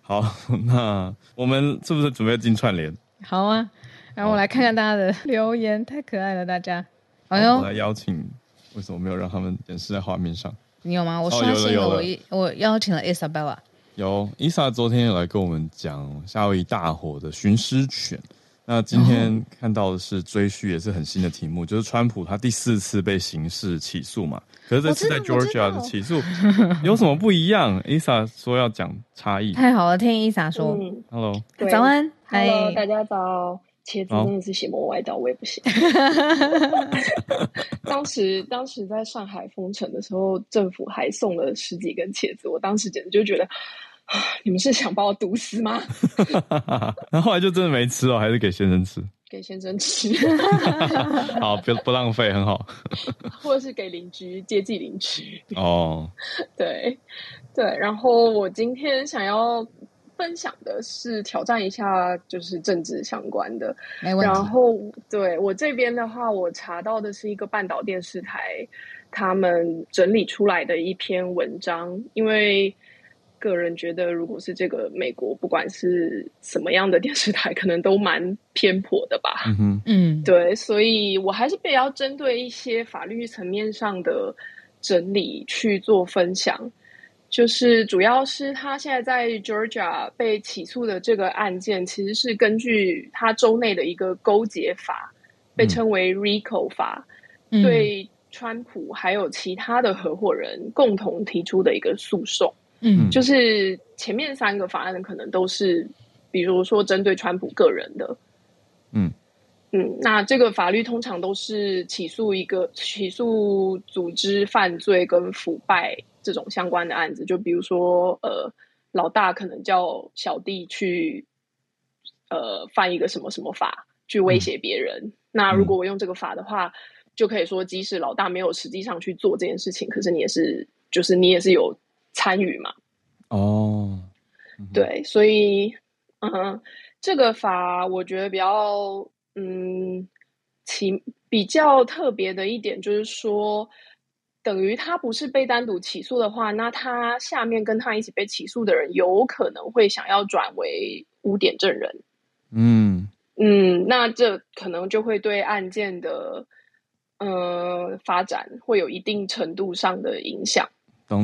好，那我们是不是准备进串联？好啊，然后我来看看大家的留言，太可爱了，大家。哎呦，我来邀请，为什么没有让他们显示在画面上？你有吗？我刷新了，我我邀请了 Isabella。有伊莎昨天有来跟我们讲夏威夷大火的寻尸犬，那今天看到的是追续，也是很新的题目，就是川普他第四次被刑事起诉嘛。可是这次在 Georgia 的起诉有什么不一样？伊莎说要讲差异。太好了，听伊莎说。嗯、Hello，早安，Hello，大家早。茄子真的是邪魔歪道，我也不行。当时，当时在上海封城的时候，政府还送了十几根茄子，我当时简直就觉得。你们是想把我毒死吗？然后后来就真的没吃哦，还是给先生吃？给先生吃。好，不不浪费，很好。或者是给邻居接济邻居。哦，对对。然后我今天想要分享的是挑战一下，就是政治相关的。没问题。然后对我这边的话，我查到的是一个半岛电视台他们整理出来的一篇文章，因为。个人觉得，如果是这个美国，不管是什么样的电视台，可能都蛮偏颇的吧。嗯，嗯，对，所以我还是比较针对一些法律层面上的整理去做分享。就是主要是他现在在 Georgia 被起诉的这个案件，其实是根据他州内的一个勾结法，被称为 RICO 法，嗯、对川普还有其他的合伙人共同提出的一个诉讼。嗯，就是前面三个法案可能都是，比如说针对川普个人的，嗯。嗯，那这个法律通常都是起诉一个起诉组织犯罪跟腐败这种相关的案子，就比如说呃，老大可能叫小弟去呃犯一个什么什么法去威胁别人，嗯、那如果我用这个法的话。就可以说，即使老大没有实际上去做这件事情，可是你也是，就是你也是有参与嘛。哦，对，所以，嗯，这个法我觉得比较，嗯，其比较特别的一点就是说，等于他不是被单独起诉的话，那他下面跟他一起被起诉的人有可能会想要转为污点证人。嗯嗯，那这可能就会对案件的呃发展会有一定程度上的影响。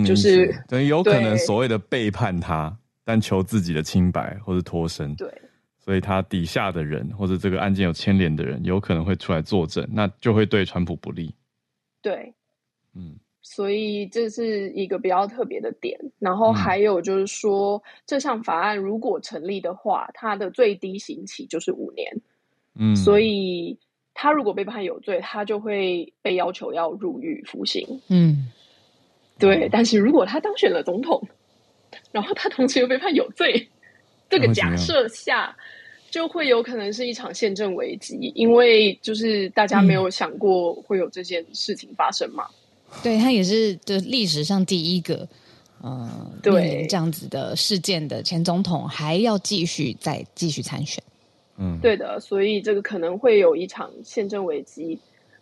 就是等于有可能所谓的背叛他，但求自己的清白或者脱身。对，所以他底下的人或者这个案件有牵连的人，有可能会出来作证，那就会对川普不利。对，嗯，所以这是一个比较特别的点。然后还有就是说，嗯、这项法案如果成立的话，它的最低刑期就是五年。嗯，所以他如果被判有罪，他就会被要求要入狱服刑。嗯。对，但是如果他当选了总统，然后他同时又被判有罪，这个假设下就会有可能是一场宪政危机，因为就是大家没有想过会有这件事情发生嘛。嗯、对，他也是就历史上第一个，呃，对这样子的事件的前总统还要继续再继续参选。嗯，对的，所以这个可能会有一场宪政危机，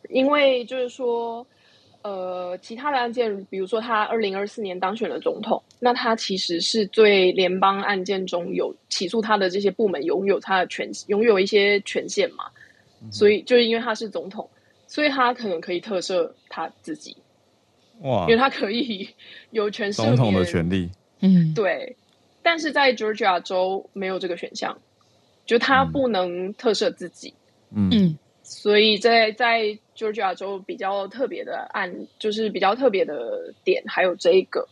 因为就是说。呃，其他的案件，比如说他二零二四年当选了总统，那他其实是对联邦案件中有起诉他的这些部门拥有他的权，拥有一些权限嘛，嗯、所以就是因为他是总统，所以他可能可以特赦他自己，哇，因为他可以 有权赦总统的权利，嗯，对，但是在 Georgia 州没有这个选项，就他不能特赦自己，嗯。嗯。所以在在 Georgia 州比较特别的案，就是比较特别的点，还有这一个，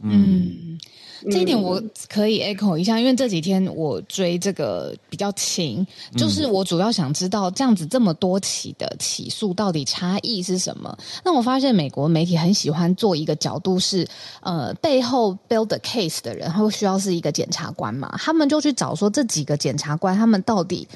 嗯，嗯，这一点我可以 echo 一下，因为这几天我追这个比较勤，就是我主要想知道这样子这么多起的起诉到底差异是什么。那我发现美国媒体很喜欢做一个角度是，呃，背后 build the case 的人，他会需要是一个检察官嘛，他们就去找说这几个检察官他们到底。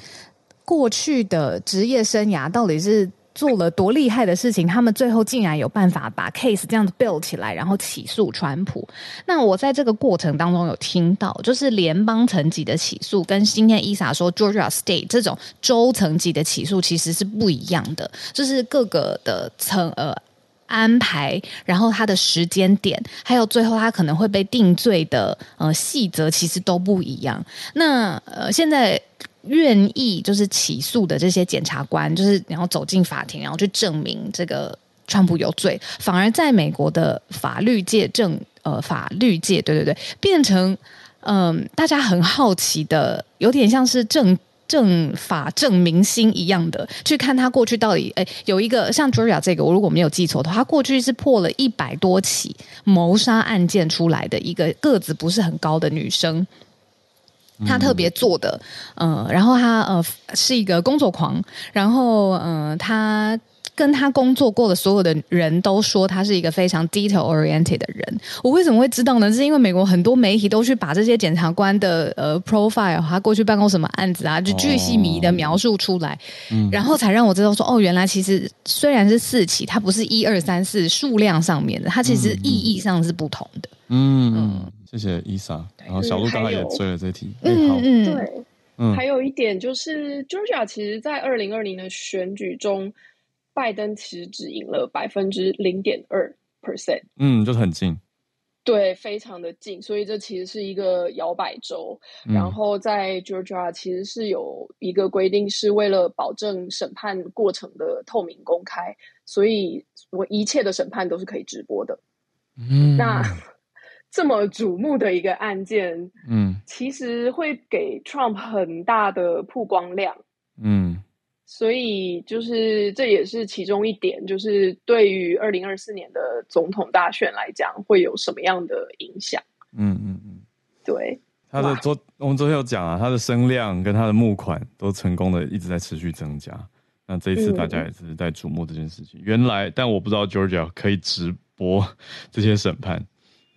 过去的职业生涯到底是做了多厉害的事情？他们最后竟然有办法把 case 这样子 build 起来，然后起诉川普。那我在这个过程当中有听到，就是联邦层级的起诉，跟今天伊莎说 Georgia State 这种州层级的起诉其实是不一样的，就是各个的层呃安排，然后他的时间点，还有最后他可能会被定罪的呃细则，其实都不一样。那呃现在。愿意就是起诉的这些检察官，就是然后走进法庭，然后去证明这个川普有罪，反而在美国的法律界证呃法律界，对对对，变成嗯、大家很好奇的，有点像是证证法证明星一样的，去看他过去到底哎有一个像 Georgia 这个，我如果没有记错的话，他过去是破了一百多起谋杀案件出来的一个个子不是很高的女生。他特别做的，嗯、呃，然后他呃是一个工作狂，然后嗯、呃，他跟他工作过的所有的人都说他是一个非常 detail oriented 的人。我为什么会知道呢？是因为美国很多媒体都去把这些检察官的呃 profile，他过去办过什么案子啊，就巨细靡的描述出来，哦、然后才让我知道说，哦，原来其实虽然是四起，它不是一二三四数量上面的，它其实意义上是不同的。嗯。嗯谢谢伊莎，然后小鹿刚刚也追了这题。嗯嗯，对，嗯，还有一点就是，Georgia 其实，在二零二零的选举中，拜登其实只赢了百分之零点二 percent。嗯，就是很近。对，非常的近，所以这其实是一个摇摆州。嗯、然后在 Georgia 其实是有一个规定，是为了保证审判过程的透明公开，所以我一切的审判都是可以直播的。嗯，那。这么瞩目的一个案件，嗯，其实会给 Trump 很大的曝光量，嗯，所以就是这也是其中一点，就是对于二零二四年的总统大选来讲，会有什么样的影响？嗯嗯嗯，对，他的昨我们昨天有讲啊，他的声量跟他的募款都成功的一直在持续增加。那这一次大家也是在瞩目这件事情。嗯、原来，但我不知道 Georgia 可以直播这些审判。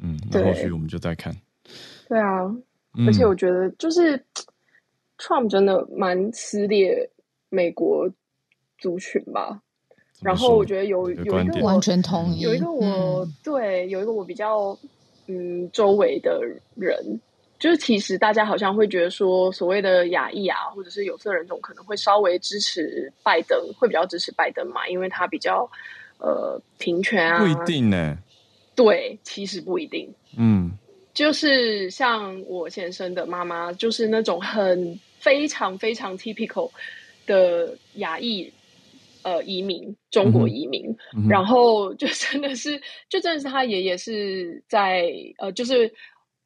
嗯，那后续我们就再看。对啊，嗯、而且我觉得就是 Trump 真的蛮撕裂美国族群吧。然后我觉得有有一个完全同意，有一个我对有一个我比较嗯周围的人，就是其实大家好像会觉得说，所谓的亚裔啊，或者是有色人种，可能会稍微支持拜登，会比较支持拜登嘛，因为他比较呃平权啊，不一定呢。对，其实不一定。嗯，就是像我先生的妈妈，就是那种很非常非常 typical 的亚裔呃移民，中国移民，嗯、然后就真的是，就真的是他爷爷是在呃，就是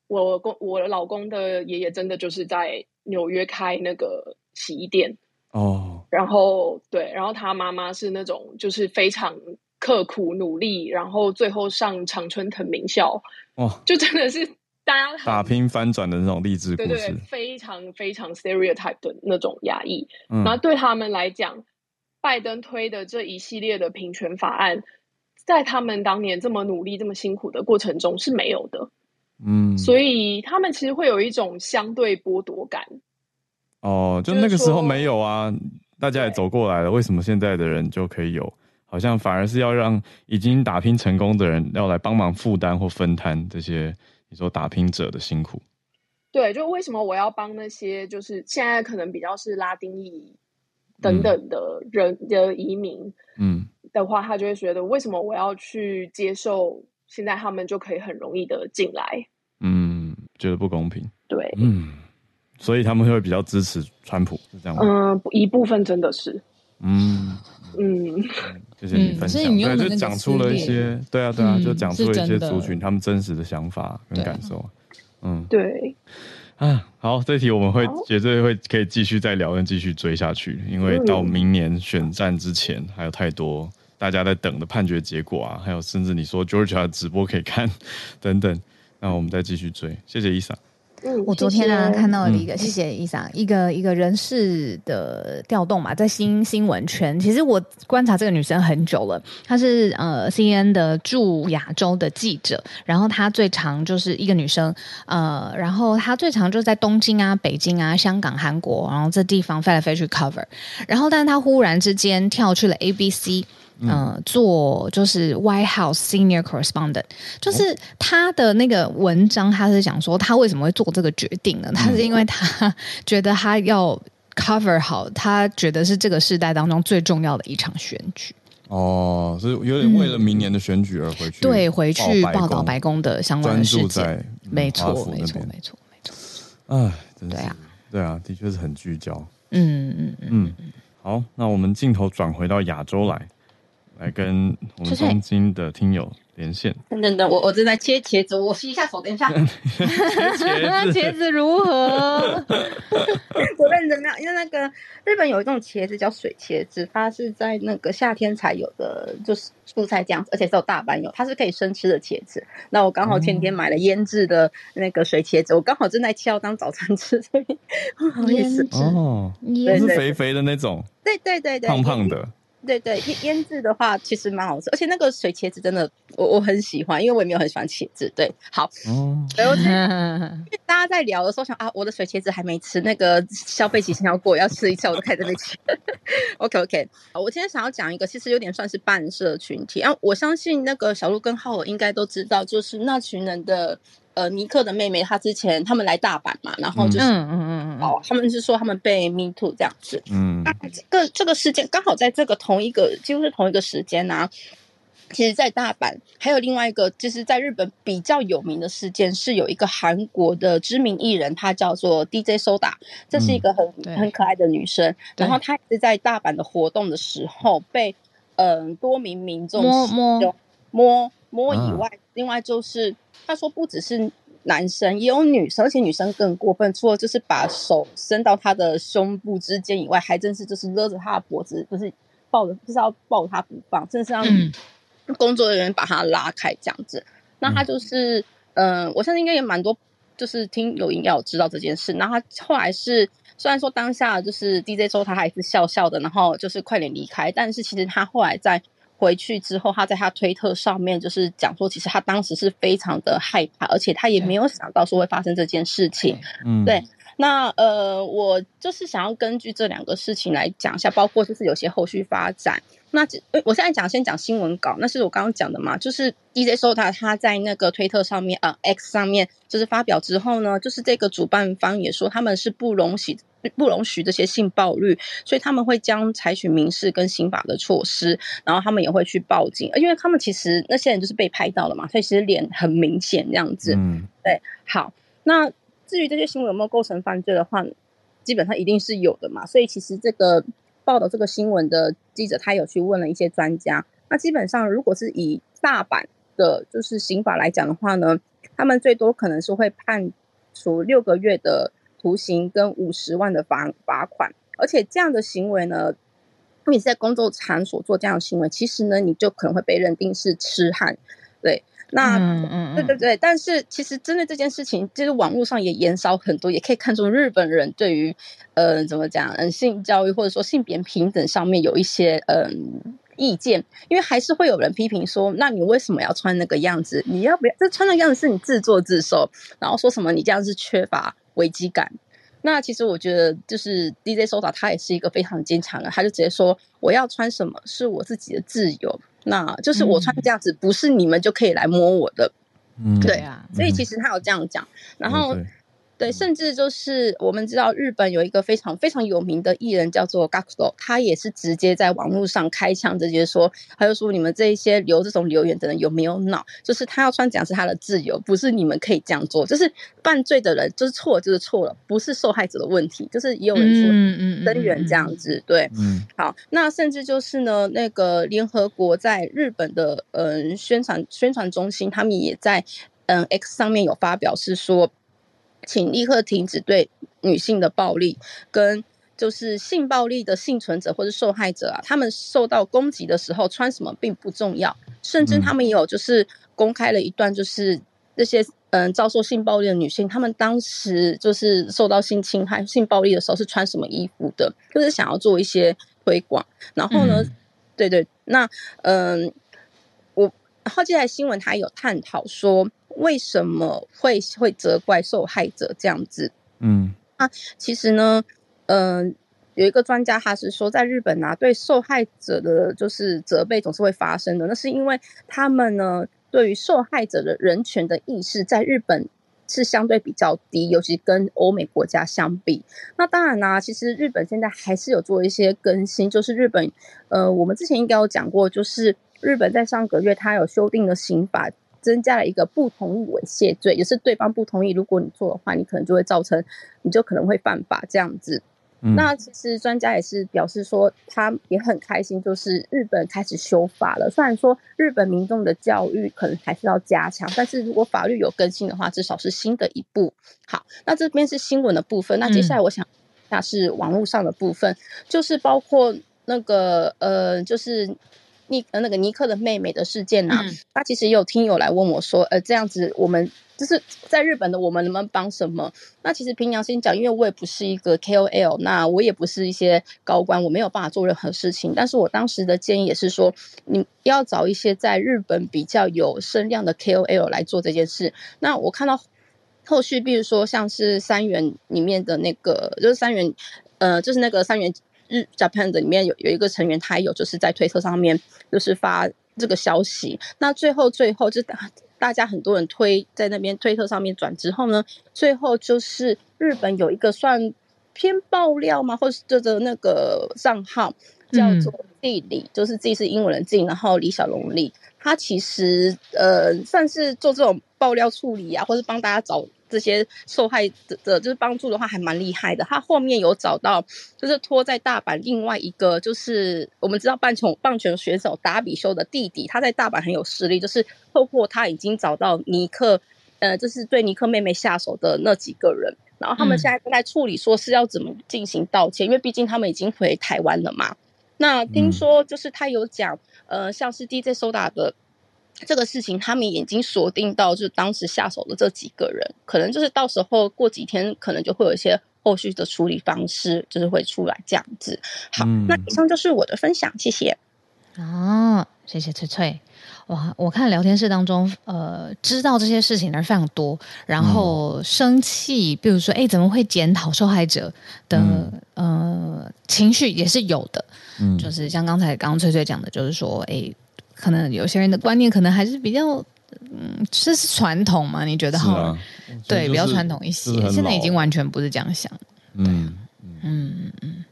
我公我老公的爷爷，真的就是在纽约开那个洗衣店哦，然后对，然后他妈妈是那种就是非常。刻苦努力，然后最后上常春藤名校，哦，就真的是大家打拼翻转的那种励志故事，对对，非常非常 stereotype 的那种压抑。嗯，然后对他们来讲，拜登推的这一系列的平权法案，在他们当年这么努力、这么辛苦的过程中是没有的。嗯，所以他们其实会有一种相对剥夺感。哦，就那个时候没有啊，大家也走过来了，为什么现在的人就可以有？好像反而是要让已经打拼成功的人要来帮忙负担或分摊这些你说打拼者的辛苦。对，就为什么我要帮那些就是现在可能比较是拉丁裔等等的人的移民，嗯的话，他就会觉得为什么我要去接受现在他们就可以很容易的进来？嗯，觉得不公平。对，嗯，所以他们会比较支持川普，是这样吗？嗯，一部分真的是。嗯。嗯，谢谢你分享，对，就讲出了一些，对啊对啊，就讲出了一些族群他们真实的想法跟感受，嗯，对，啊，好，这题我们会绝对会可以继续再聊，跟继续追下去，因为到明年选战之前，还有太多大家在等的判决结果啊，还有甚至你说 Georgia 的直播可以看 等等，那我们再继续追，谢谢伊莎。嗯，我昨天呢、啊、看到了一个，嗯、谢谢伊莎，一个一个人事的调动嘛，在新新闻圈，其实我观察这个女生很久了，她是呃 CNN 的驻亚洲的记者，然后她最长就是一个女生，呃，然后她最长就是在东京啊、北京啊、香港、韩国，然后这地方飞来飞去 cover，然后但是她忽然之间跳去了 ABC。嗯、呃，做就是 White House Senior Correspondent，就是他的那个文章，他是讲说他为什么会做这个决定呢？他是因为他觉得他要 cover 好，他觉得是这个世代当中最重要的一场选举。哦，是有点为了明年的选举而回去、嗯，对，回去报道白宫的相关的事情。没错，没错，没错，没错。哎，对啊，对啊，的确是很聚焦。嗯嗯嗯嗯。好，那我们镜头转回到亚洲来。来跟我们东京的听友连线。等等等，我我正在切茄子，我洗一下手，等一下。茄子，茄子如何？我认真的，因为那个日本有一种茄子叫水茄子，它是在那个夏天才有的，就是蔬菜这样子，而且是有大阪有，它是可以生吃的茄子。那我刚好前天买了腌制的那个水茄子，我刚好正在切要当早餐吃，所以不好意思哦，是肥肥的那种，对对对对，胖胖的。对对，腌腌制的话其实蛮好吃，而且那个水茄子真的我我很喜欢，因为我也没有很喜欢茄子。对，好，嗯，然后 大家在聊的时候想啊，我的水茄子还没吃，那个消费期限要过，要吃一下，我就开始在那边切。OK OK，我今天想要讲一个，其实有点算是半社群体，啊我相信那个小鹿跟浩尔应该都知道，就是那群人的。呃，尼克的妹妹，她之前他们来大阪嘛，然后就是，嗯嗯嗯哦，他们是说他们被 Me Too 这样子，嗯，那这个这个事件刚好在这个同一个几乎是同一个时间啊。其实，在大阪还有另外一个，就是在日本比较有名的事件，是有一个韩国的知名艺人，她叫做 DJ Soda，这是一个很、嗯、很可爱的女生，然后她是在大阪的活动的时候被嗯、呃、多名民众摸摸摸摸以外，啊、另外就是。他说：“不只是男生，也有女生，而且女生更过分，除了就是把手伸到他的胸部之间以外，还真是就是勒着他的脖子，就是抱着，就是要抱他不放，甚至是让工作人员把他拉开这样子。那他就是，嗯、呃，我相信应该也蛮多，就是听友应该有知道这件事。然后他后来是，虽然说当下就是 DJ 说他还是笑笑的，然后就是快点离开，但是其实他后来在。”回去之后，他在他推特上面就是讲说，其实他当时是非常的害怕，而且他也没有想到说会发生这件事情。嗯，对。那呃，我就是想要根据这两个事情来讲一下，包括就是有些后续发展。那我现在讲先讲新闻稿，那是我刚刚讲的嘛，就是 DJ Soda 他在那个推特上面啊、呃、X 上面就是发表之后呢，就是这个主办方也说他们是不容许不容许这些性暴力，所以他们会将采取民事跟刑法的措施，然后他们也会去报警，因为他们其实那些人就是被拍到了嘛，所以其实脸很明显这样子。嗯，对，好，那至于这些行为有没有构成犯罪的话，基本上一定是有的嘛，所以其实这个。报道这个新闻的记者，他有去问了一些专家。那基本上，如果是以大阪的，就是刑法来讲的话呢，他们最多可能是会判处六个月的徒刑跟五十万的罚罚款。而且这样的行为呢，你在工作场所做这样的行为，其实呢，你就可能会被认定是痴汉，对。那嗯嗯对对对，但是其实针对这件事情，就是网络上也延烧很多，也可以看出日本人对于呃怎么讲，嗯性教育或者说性别平等上面有一些嗯意见，因为还是会有人批评说，那你为什么要穿那个样子？你要不要这穿那个样子是你自作自受？然后说什么你这样是缺乏危机感？那其实我觉得就是 DJ Soda 他也是一个非常坚强的，他就直接说我要穿什么是我自己的自由。那就是我穿这样子，不是你们就可以来摸我的，嗯，对啊，所以其实他有这样讲，然后。对，甚至就是我们知道日本有一个非常非常有名的艺人叫做 GACKT，他也是直接在网络上开枪，直接说，他就说你们这一些留这种留言的人有没有脑？就是他要穿这样是他的自由，不是你们可以这样做。就是犯罪的人就是错就是错了，不是受害者的问题。就是也有人说嗯嗯声援这样子，对，嗯，好，那甚至就是呢，那个联合国在日本的嗯宣传宣传中心，他们也在嗯 X 上面有发表是说。请立刻停止对女性的暴力，跟就是性暴力的幸存者或者受害者啊，他们受到攻击的时候穿什么并不重要，甚至他们也有就是公开了一段，就是那些嗯遭受性暴力的女性，她们当时就是受到性侵害、性暴力的时候是穿什么衣服的，就是想要做一些推广。然后呢，嗯、对对，那嗯，我然后接下来新闻他有探讨说。为什么会会责怪受害者这样子？嗯，那其实呢，嗯、呃，有一个专家他是说，在日本啊，对受害者的就是责备总是会发生的。那是因为他们呢，对于受害者的人权的意识，在日本是相对比较低，尤其跟欧美国家相比。那当然啦、啊，其实日本现在还是有做一些更新，就是日本，呃，我们之前应该有讲过，就是日本在上个月它有修订的刑法。增加了一个不同意猥亵罪，也是对方不同意，如果你做的话，你可能就会造成，你就可能会犯法这样子。嗯、那其实专家也是表示说，他也很开心，就是日本开始修法了。虽然说日本民众的教育可能还是要加强，但是如果法律有更新的话，至少是新的一步。好，那这边是新闻的部分。那接下来我想，那是网络上的部分，嗯、就是包括那个呃，就是。尼呃那个尼克的妹妹的事件呢、啊，他、嗯、其实也有听友来问我说，呃，这样子我们就是在日本的我们能不能帮什么？那其实凭良心讲，因为我也不是一个 KOL，那我也不是一些高官，我没有办法做任何事情。但是我当时的建议也是说，你要找一些在日本比较有声量的 KOL 来做这件事。那我看到后续，比如说像是三元里面的那个，就是三元，呃，就是那个三元。日 Japan 的里面有有一个成员，他有就是在推特上面就是发这个消息。那最后最后就大大家很多人推在那边推特上面转之后呢，最后就是日本有一个算偏爆料嘛，或是这个那个账号叫做地理、嗯，就是自己是英文的 Z，然后李小龙李，他其实呃算是做这种爆料处理啊，或是帮大家找。这些受害者就是帮助的话，还蛮厉害的。他后面有找到，就是拖在大阪另外一个，就是我们知道棒球棒球选手达比修的弟弟，他在大阪很有势力。就是透过他已经找到尼克，呃，就是对尼克妹妹下手的那几个人，然后他们现在正在处理，说是要怎么进行道歉，因为毕竟他们已经回台湾了嘛。那听说就是他有讲，呃，像是 DJ Soda 的。这个事情他们已经锁定到，就是当时下手的这几个人，可能就是到时候过几天，可能就会有一些后续的处理方式，就是会出来这样子。好，嗯、那以上就是我的分享，谢谢。啊，谢谢翠翠。哇，我看聊天室当中，呃，知道这些事情的人非常多，然后生气，比如说，哎，怎么会检讨受害者的、嗯、呃情绪也是有的。嗯，就是像刚才刚刚翠翠讲的，就是说，哎，可能有些人的观念可能还是比较，嗯，这是传统嘛？你觉得好？啊、对，就是、比较传统一些。现在已经完全不是这样想。嗯嗯嗯嗯，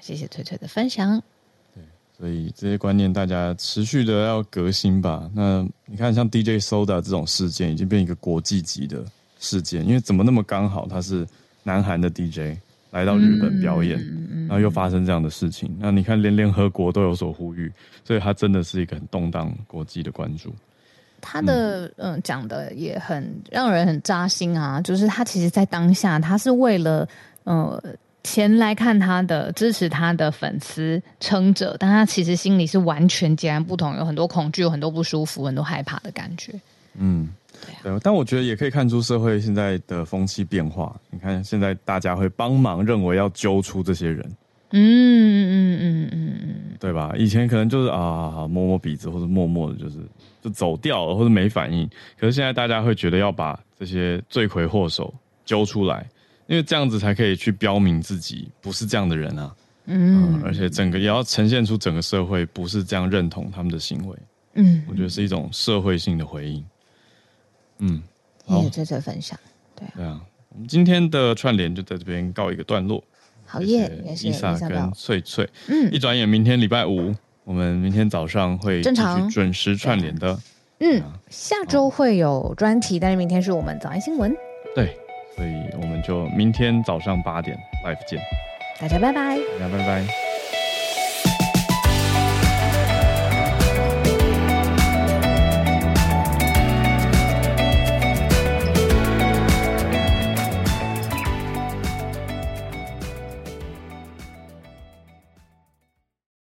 谢谢翠翠的分享。所以这些观念，大家持续的要革新吧。那你看，像 DJ Soda 这种事件，已经变一个国际级的事件。因为怎么那么刚好，他是南韩的 DJ 来到日本表演，然后又发生这样的事情。那你看，连联合国都有所呼吁，所以他真的是一个很动荡国际的关注。他的嗯讲的也很让人很扎心啊，就是他其实，在当下，他是为了呃。前来看他的、支持他的粉丝撑着，但他其实心里是完全截然不同，有很多恐惧，有很多不舒服，很多害怕的感觉。嗯，对啊。对，但我觉得也可以看出社会现在的风气变化。你看，现在大家会帮忙，认为要揪出这些人。嗯嗯嗯嗯嗯，对吧？以前可能就是啊，摸摸鼻子，或者默默的，就是就走掉了，或者没反应。可是现在大家会觉得要把这些罪魁祸首揪出来。因为这样子才可以去标明自己不是这样的人啊，嗯，嗯，而且整个也要呈现出整个社会不是这样认同他们的行为，嗯，我觉得是一种社会性的回应，嗯，谢谢这次分享，对。对啊，我们今天的串联就在这边告一个段落，好耶，伊莎跟翠翠，嗯，一转眼明天礼拜五，我们明天早上会正常。准时串联的，嗯，啊、下周会有专题，但是明天是我们早安新闻，对。所以我们就明天早上八点 live 见，大家拜拜，大家拜拜。